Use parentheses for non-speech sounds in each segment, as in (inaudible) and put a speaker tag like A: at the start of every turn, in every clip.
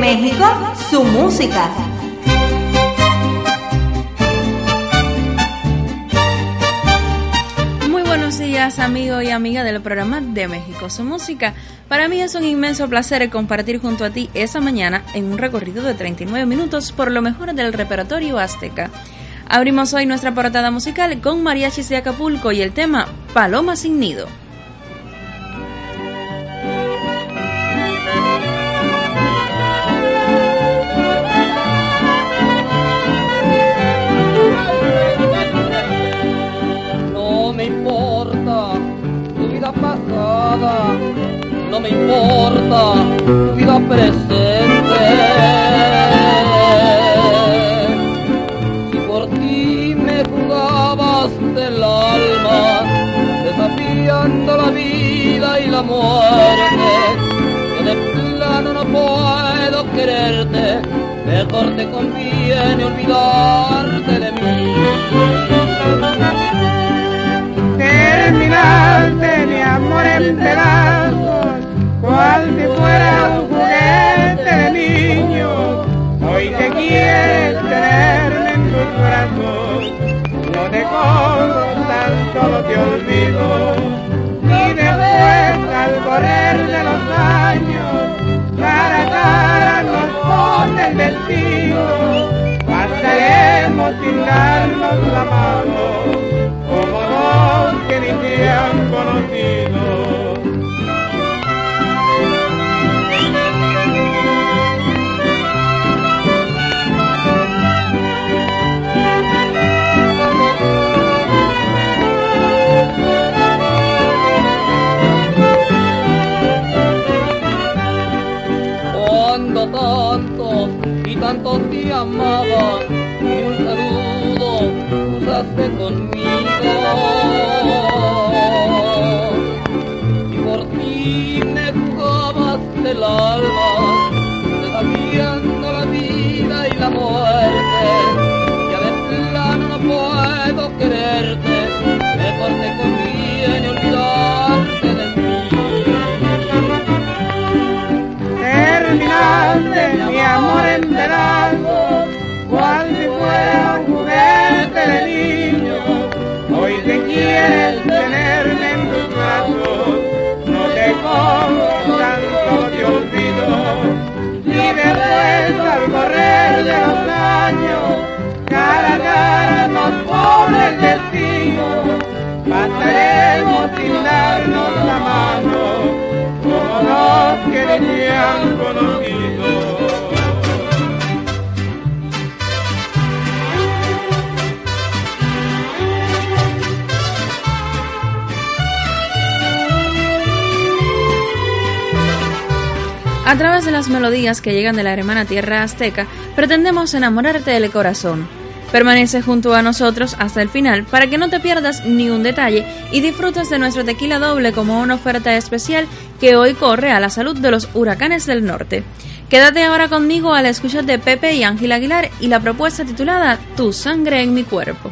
A: México, su música.
B: Muy buenos días, amigo y amiga del programa de México, su música. Para mí es un inmenso placer compartir junto a ti esa mañana en un recorrido de 39 minutos por lo mejor del repertorio azteca. Abrimos hoy nuestra portada musical con Mariachis de Acapulco y el tema Paloma sin nido.
C: No me importa tu vida presente la vida y la muerte. Yo de plano no puedo quererte, mejor te conviene olvidarte de mí.
D: Te olvido al correr de los años, cara a cara nos pone el pasaremos sin darnos la mano, como dos que ni se han conocido.
C: Amaba y un saludo usaste conmigo. Y por ti me jugabas el alma, desafiando la vida y la muerte. Ya de plano no puedo quererte,
D: A
B: través de las melodías que llegan de la hermana tierra azteca, pretendemos enamorarte del corazón. Permanece junto a nosotros hasta el final para que no te pierdas ni un detalle y disfrutes de nuestro tequila doble como una oferta especial que hoy corre a la salud de los huracanes del norte. Quédate ahora conmigo a la escucha de Pepe y Ángel Aguilar y la propuesta titulada Tu sangre en mi cuerpo.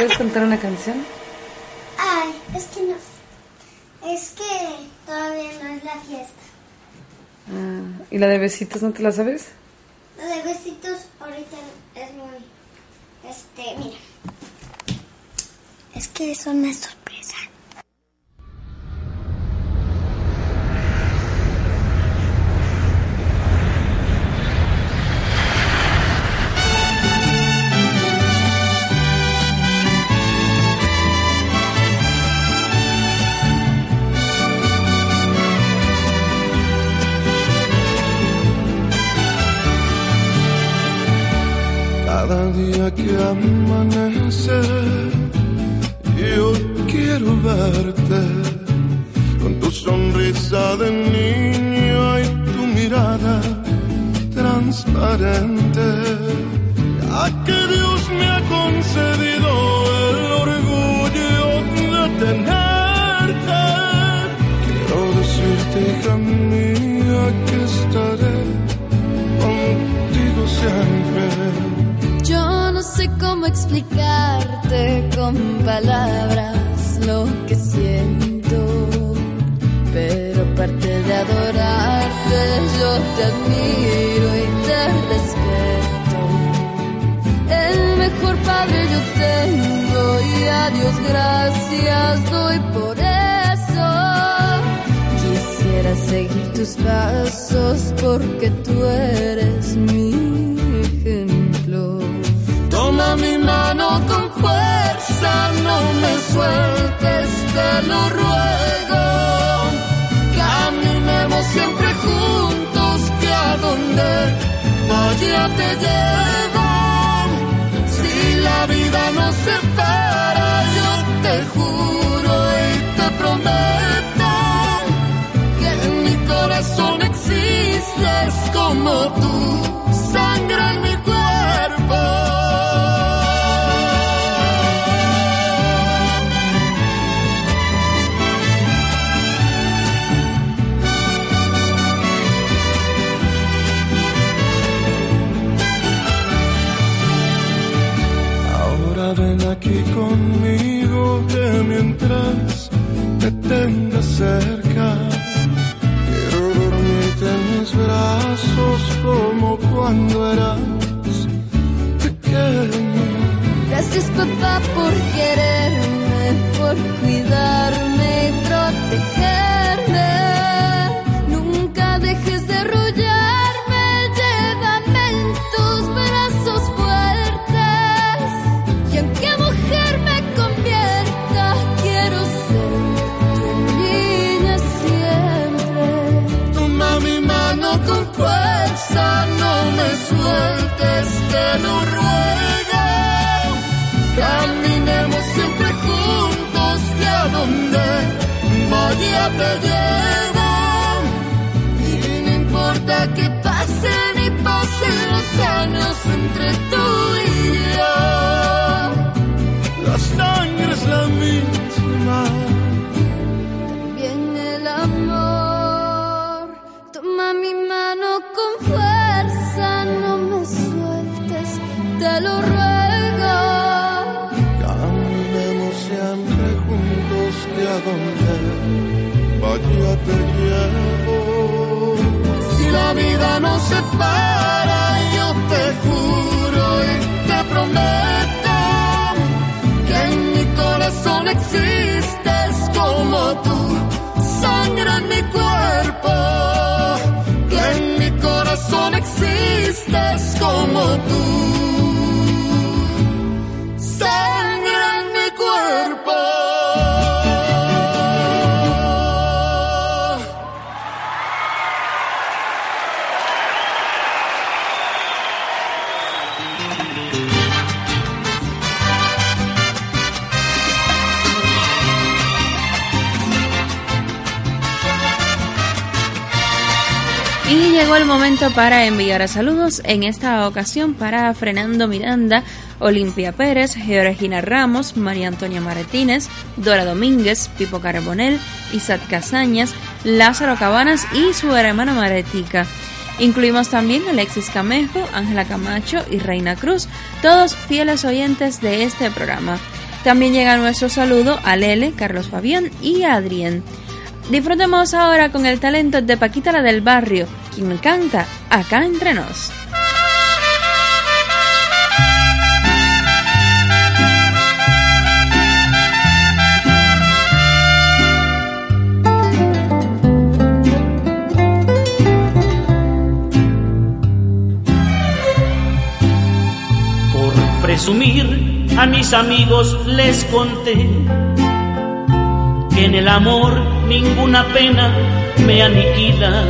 E: ¿Puedes cantar una canción?
F: Ay, es que no. Es que todavía no es la fiesta.
E: Ah, ¿Y la de besitos no te la sabes?
F: La de besitos ahorita es muy... Este, mira. Es que es una
G: contigo siempre
H: sé cómo explicarte con palabras lo que siento, pero aparte de adorarte, yo te admiro y te respeto. El mejor padre yo tengo y a Dios gracias doy por eso. Quisiera seguir tus pasos porque tú eres ejemplo.
G: Toma mi mano con fuerza, no me sueltes, te lo ruego. Caminemos siempre juntos, que a donde vaya te llevo. Si la vida nos separa, yo te juro y te prometo que en mi corazón existes como tú, sangre en mi cuerpo.
B: Para enviar saludos, en esta ocasión para Fernando Miranda, Olimpia Pérez, Georgina Ramos, María Antonia Martínez, Dora Domínguez, Pipo Carbonel, Isaac Casañas, Lázaro Cabanas y su hermana Maretica. Incluimos también Alexis Camejo, Ángela Camacho y Reina Cruz, todos fieles oyentes de este programa. También llega nuestro saludo a Lele, Carlos Fabián y Adrián. Disfrutemos ahora con el talento de Paquita la del barrio, quien canta acá entre nos.
I: Por presumir a mis amigos les conté que en el amor ninguna pena me aniquila,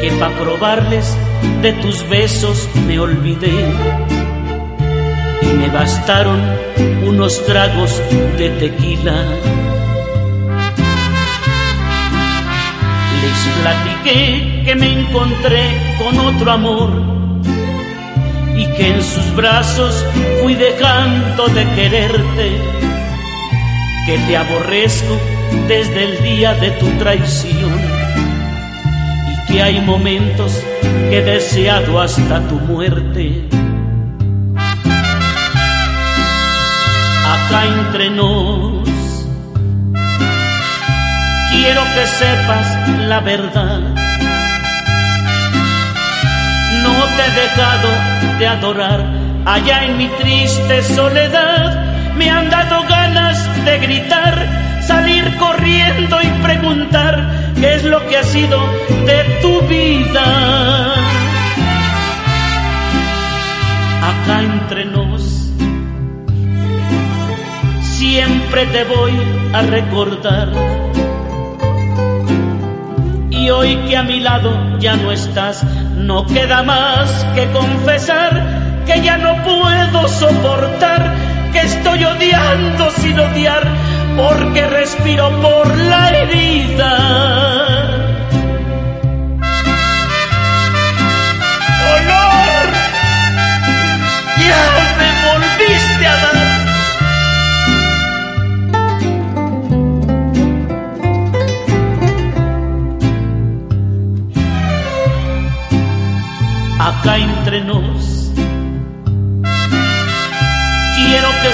I: que pa' probarles de tus besos me olvidé y me bastaron unos tragos de tequila. Les platiqué que me encontré con otro amor y que en sus brazos fui dejando de quererte, que te aborrezco desde el día de tu traición y que hay momentos que he deseado hasta tu muerte. acá entre nos. Quiero que sepas la verdad. No te he dejado de adorar allá en mi triste soledad. Me han dado ganas de gritar, salir corriendo y preguntar qué es lo que ha sido de tu vida. Acá entre nos siempre te voy a recordar. Y hoy que a mi lado ya no estás, no queda más que confesar que ya no puedo soportar, que estoy odiando sin odiar, porque respiro por la herida.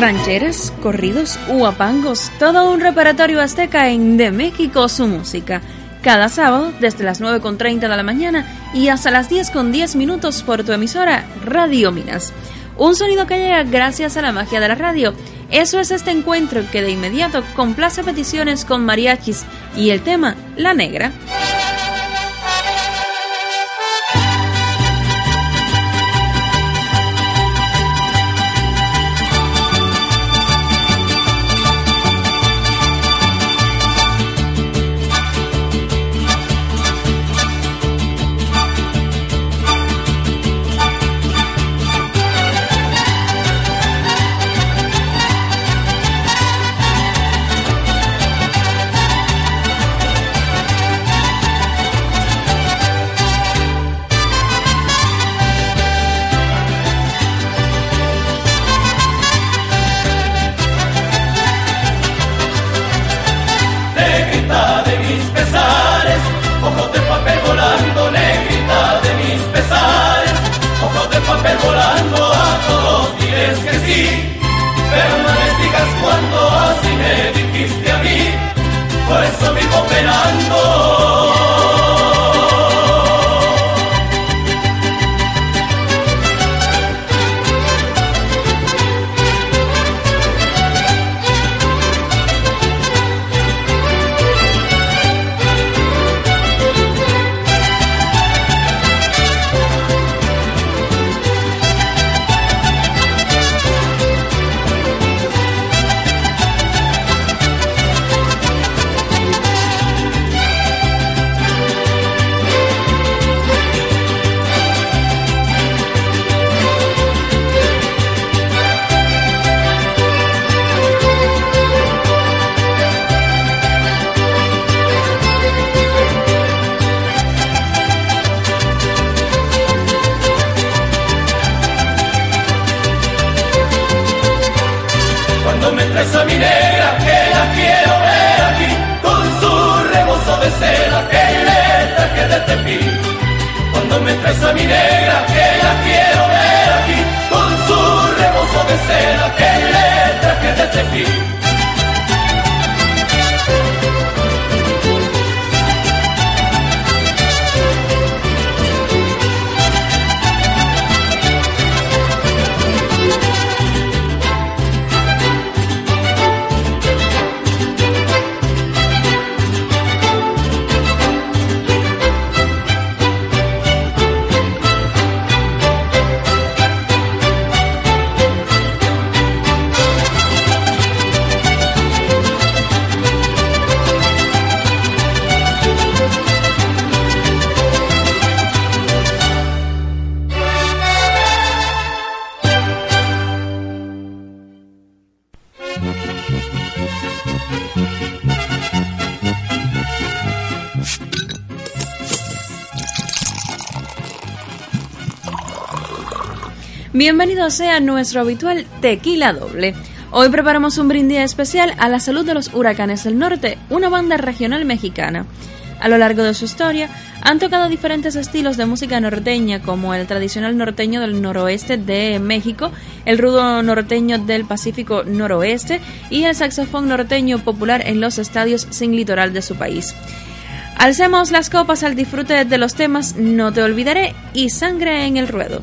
B: Rancheras, corridos, huapangos, todo un repertorio azteca en De México su música. Cada sábado desde las 9.30 de la mañana y hasta las 10.10 minutos por tu emisora Radio Minas. Un sonido que llega gracias a la magia de la radio. Eso es este encuentro que de inmediato complace peticiones con mariachis y el tema La Negra.
J: Bienvenido sea nuestro habitual tequila doble. Hoy preparamos un brindis especial a la salud de los huracanes del norte, una banda regional mexicana. A lo largo de su historia, han tocado diferentes estilos de música norteña, como el tradicional norteño del noroeste de México, el rudo norteño del Pacífico noroeste y el saxofón norteño popular en los estadios sin litoral de su país. Alcemos las copas al disfrute de los temas No te olvidaré y Sangre en el ruedo.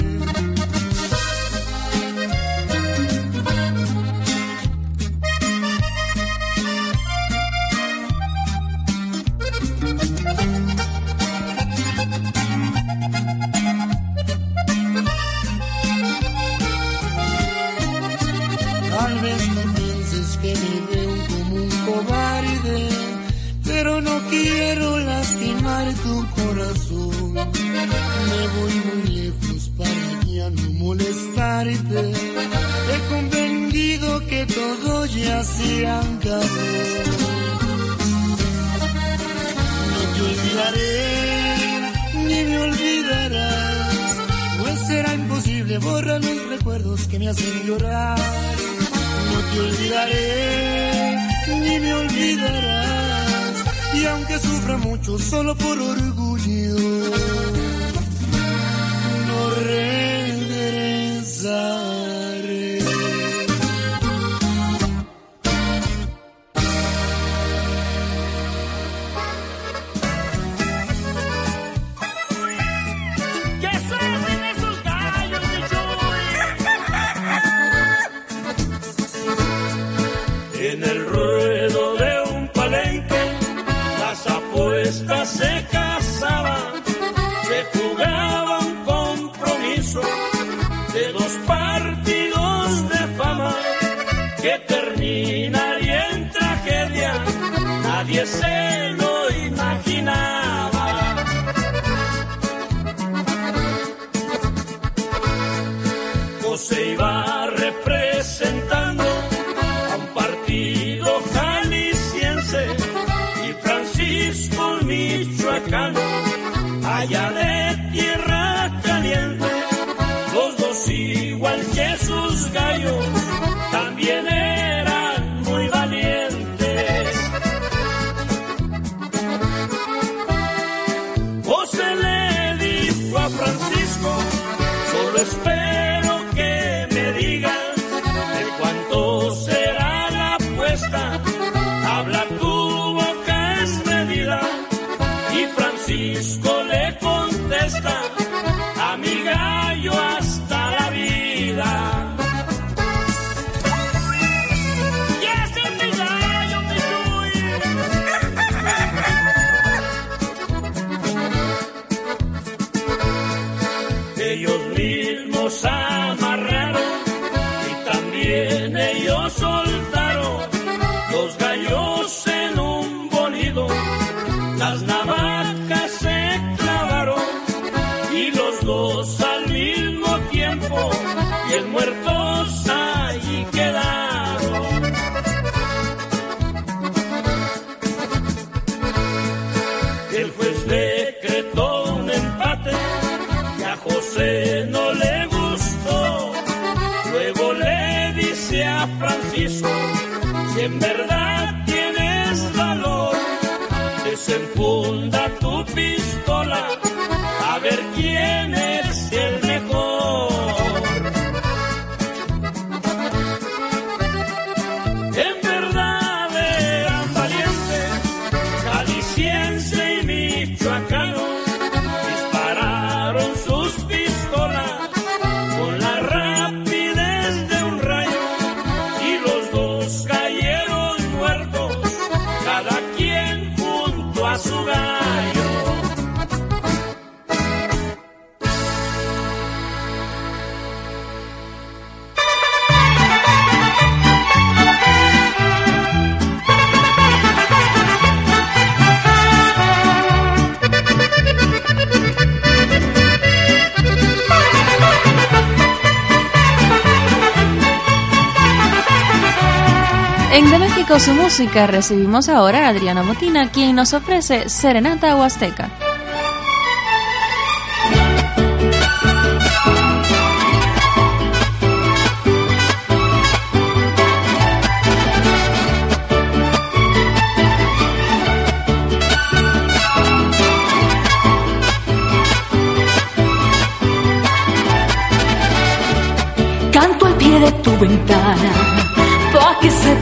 K: sin llorar. No
L: te olvidaré, ni me olvidarás. Y aunque sufra mucho solo por orgullo, no regresaré. igual que sus gallos. En verdad tienes valor, desenfunda
K: tu pistola México su música recibimos ahora a Adriana Motina, quien nos ofrece Serenata Huasteca.
M: Canto al pie de tu ventana,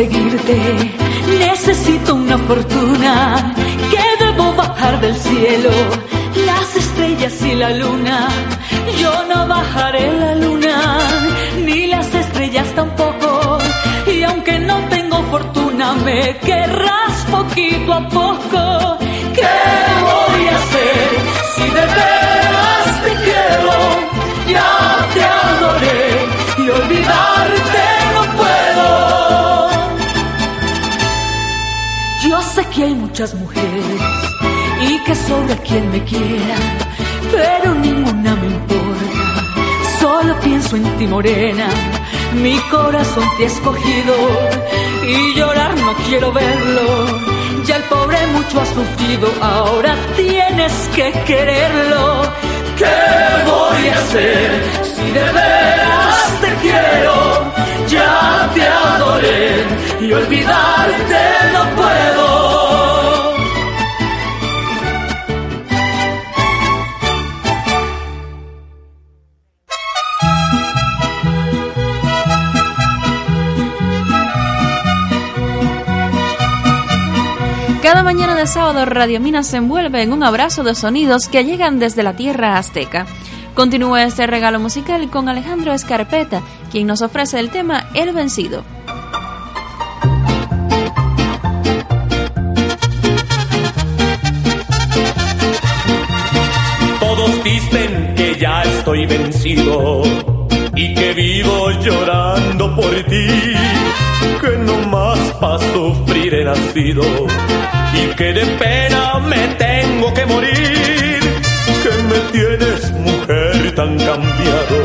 M: Para conseguirte necesito una fortuna, que debo bajar del cielo las estrellas y la luna. Yo no bajaré la luna, ni las estrellas tampoco. Y aunque no tengo fortuna, me querrás poquito a poco. Sobra quien me quiera, pero ninguna me importa. Solo pienso en ti, morena. Mi corazón te ha escogido y llorar no quiero verlo. Ya el pobre mucho ha sufrido, ahora tienes que quererlo. ¿Qué voy a hacer si de veras te quiero? Ya te adoré y olvidarte no puedo.
K: Cada mañana de sábado Radio Minas se envuelve en un abrazo de sonidos que llegan desde la tierra azteca. Continúa este regalo musical con Alejandro Escarpeta, quien nos ofrece el tema El Vencido.
L: Todos dicen que ya estoy vencido y que vivo llorando por ti, que no más para sufrir he nacido y que de pena me tengo que morir, que me tienes mujer tan cambiado,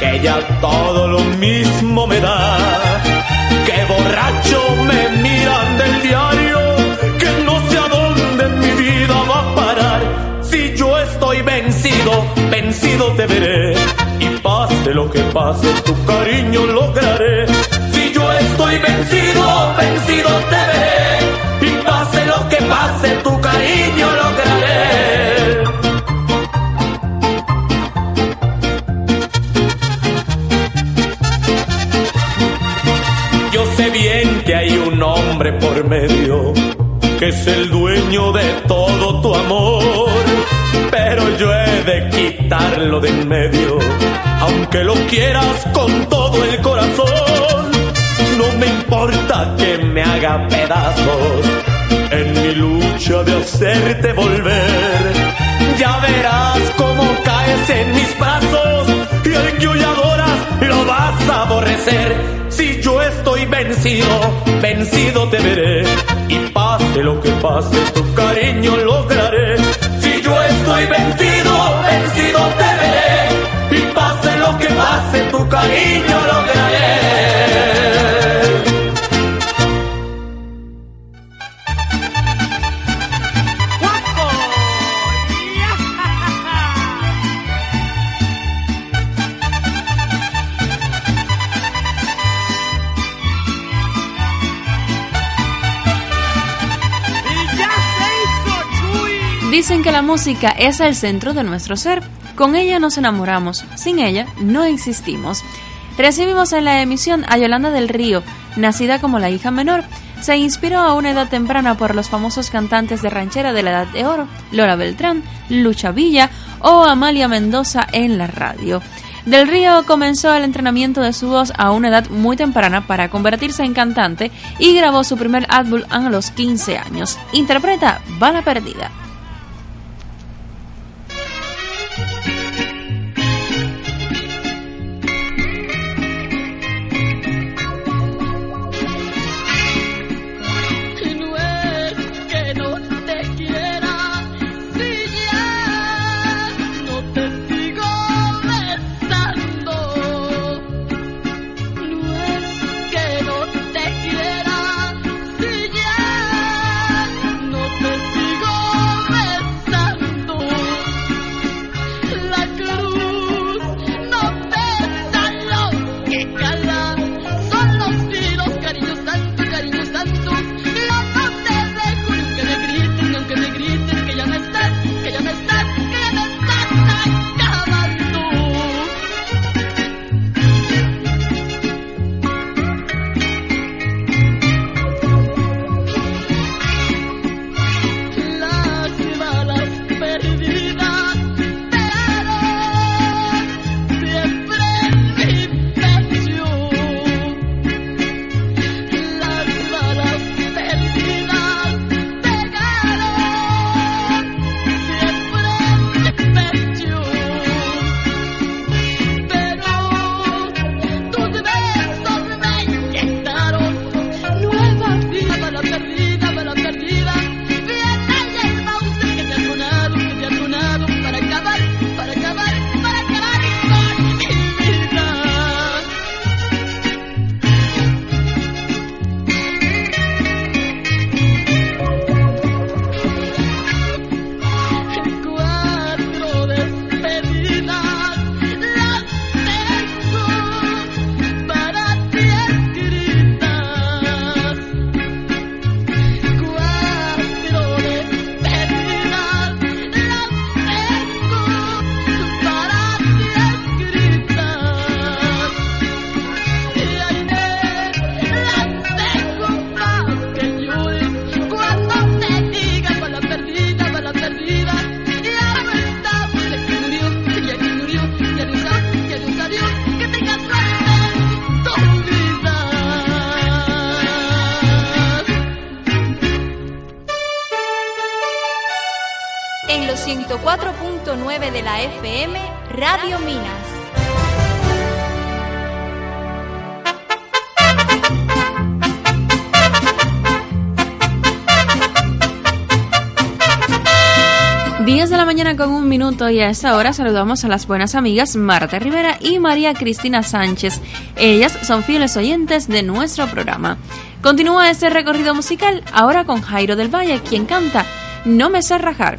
L: que ya todo lo mismo me da, que borracho me miran del diario, que no sé a dónde mi vida va a parar, si yo estoy vencido, vencido te veré. Pase lo que pase, tu cariño lograré. Si yo estoy vencido, vencido te veré. Y pase lo que pase, tu cariño lograré. Yo sé bien que hay un hombre por medio que es el dueño de todo tu amor, de quitarlo de en medio, aunque lo quieras con todo el corazón. No me importa que me haga pedazos en mi lucha de hacerte volver. Ya verás cómo caes en mis brazos y el que hoy adoras lo vas a aborrecer. Si yo estoy vencido, vencido te veré y pase lo que pase, tu cariño lograré. Si yo estoy vencido, cariño lograré. (laughs)
N: Dicen que la música es el centro de nuestro ser. Con ella nos enamoramos, sin ella no existimos. Recibimos en la emisión a Yolanda del Río, nacida como la hija menor. Se inspiró a una edad temprana por los famosos cantantes de ranchera de la Edad de Oro, Lola Beltrán, Lucha Villa o Amalia Mendoza en la radio. Del Río comenzó el entrenamiento de su voz a una edad muy temprana para convertirse en cantante y grabó su primer álbum a los 15 años. Interpreta Bala Perdida. Con un minuto y a esta hora saludamos a las buenas amigas Marta Rivera y María Cristina Sánchez. Ellas son fieles oyentes de nuestro programa. Continúa este recorrido musical ahora con Jairo del Valle, quien canta No me sé rajar.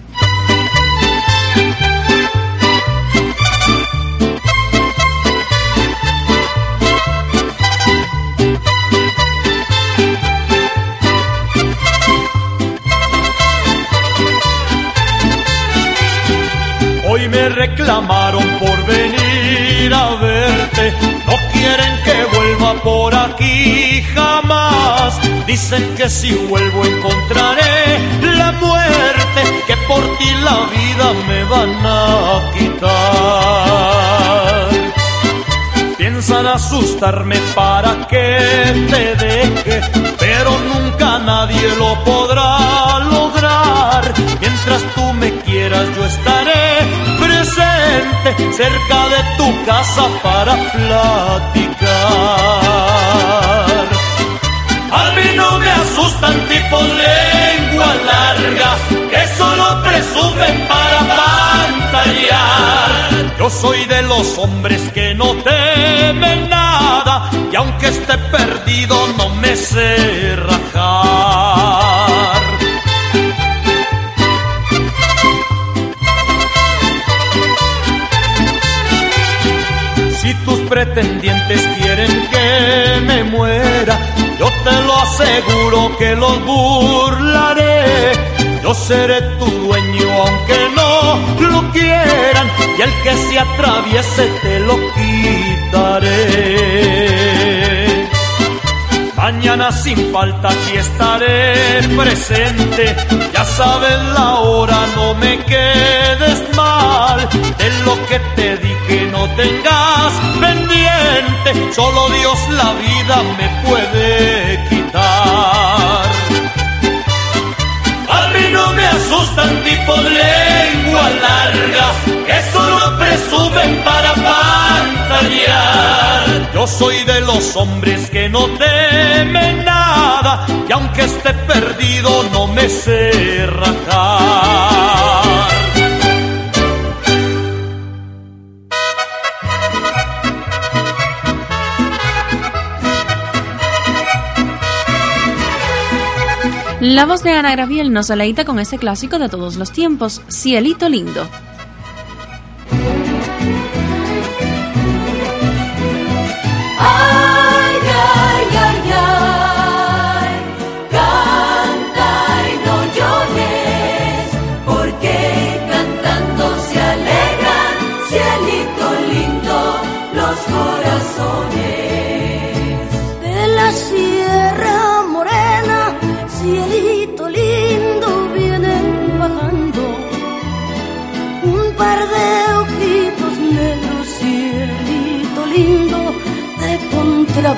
L: Reclamaron por venir a verte. No quieren que vuelva por aquí jamás. Dicen que si vuelvo encontraré la muerte. Que
O: por ti la vida me van a quitar. Piensan asustarme para que te deje, pero nunca nadie lo podrá lograr. Mientras tú me quieras, yo estaré cerca de tu casa para platicar. A mí no me asustan tipos lengua larga que solo presumen para pantallar. Yo soy de los hombres que no temen nada y aunque esté perdido no me sé pretendientes quieren que me muera, yo te lo aseguro que los burlaré. Yo seré tu dueño aunque no lo quieran y el que se atraviese te lo quitaré. Mañana sin falta aquí estaré presente, ya sabes la hora, no me quedes mal. De lo que te dije no tengas pendiente, solo Dios la vida me puede asustan tipos lengua larga que solo presumen para pantallar. Yo soy de los hombres que no temen nada y aunque esté perdido no me sé rajar.
B: La voz de Ana Graviel nos aleita con ese clásico de todos los tiempos, Cielito Lindo.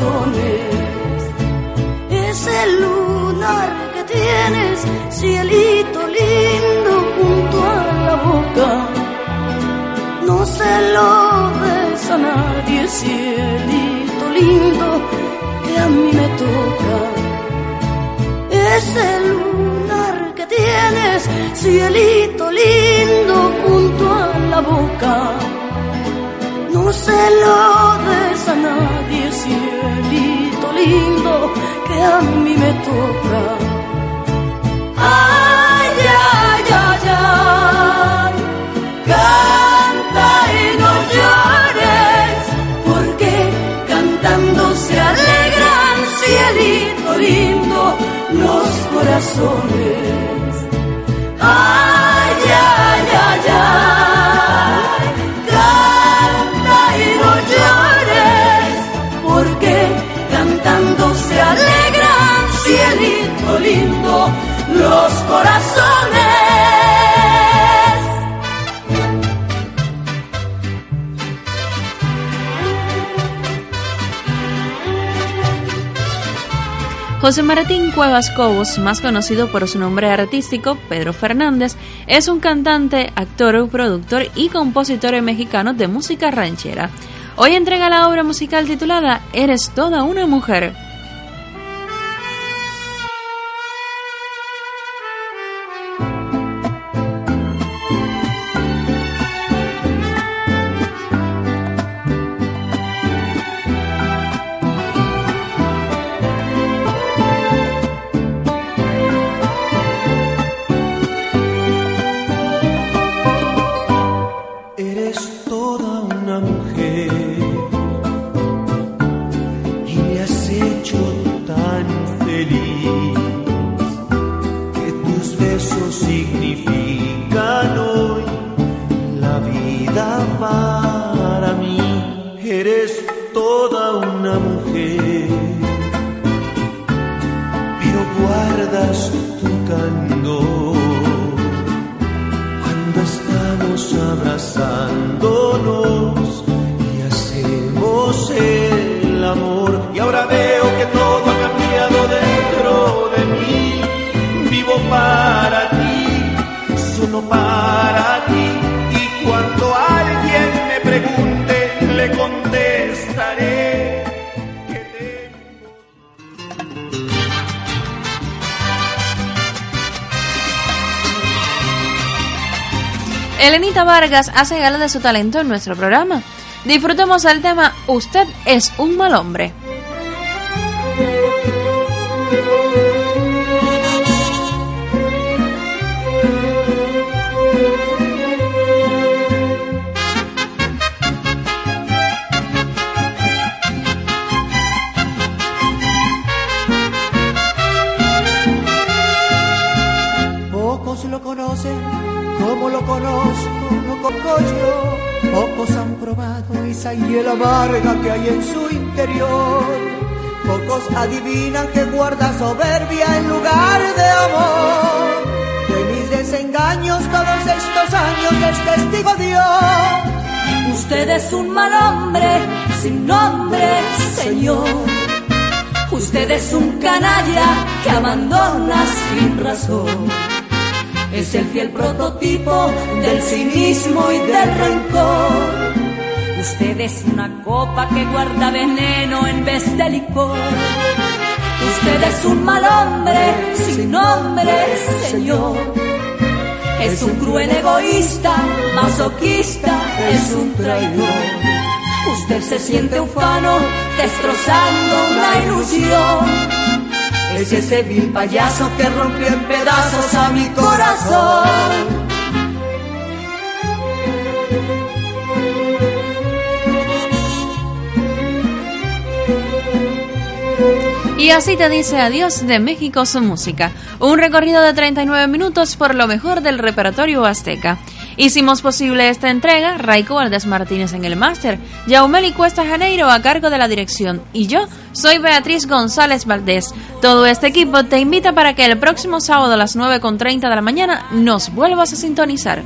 P: corazones. Ese lunar que tienes, cielito lindo, junto a la boca, no se lo des a nadie, cielito lindo, que a mí me toca. Ese lunar que tienes, cielito lindo, junto a la boca. No se lo des a nadie, cielito lindo, que a mí me toca. Ay, ay, ay, ay, canta y no llores, porque cantando se alegran, cielito lindo, los corazones. Ay,
B: José Martín Cuevas Cobos, más conocido por su nombre artístico, Pedro Fernández, es un cantante, actor, productor y compositor mexicano de música ranchera. Hoy entrega la obra musical titulada Eres toda una mujer.
O: Para ti. Y cuando alguien me pregunte, le contestaré.
B: Elenita Vargas hace gala de su talento en nuestro programa. Disfrutemos el tema Usted es un mal hombre.
Q: Probado esa hiela amarga que hay en su interior. Pocos adivinan que guarda soberbia en lugar de amor. De mis desengaños todos estos años es testigo Dios.
M: Usted es un mal hombre, sin nombre, señor. Usted es un canalla que abandona sin razón. Es el fiel prototipo del cinismo y del rencor. Usted es una copa que guarda veneno en vez de licor. Usted es un mal hombre, sin nombre, señor. Es un cruel egoísta, masoquista, es un traidor. Usted se siente ufano, destrozando una ilusión. Es ese vil payaso que rompió en pedazos a mi corazón.
B: Y así te dice adiós de México su música. Un recorrido de 39 minutos por lo mejor del repertorio azteca. Hicimos posible esta entrega Raico Valdés Martínez en el máster, Yaumeli Cuesta Janeiro a cargo de la dirección y yo soy Beatriz González Valdés. Todo este equipo te invita para que el próximo sábado a las 9.30 de la mañana nos vuelvas a sintonizar.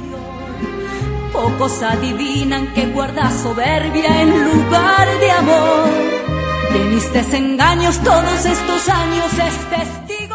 M: Pocos adivinan que guarda soberbia en lugar de amor. De mis desengaños todos estos años es testigo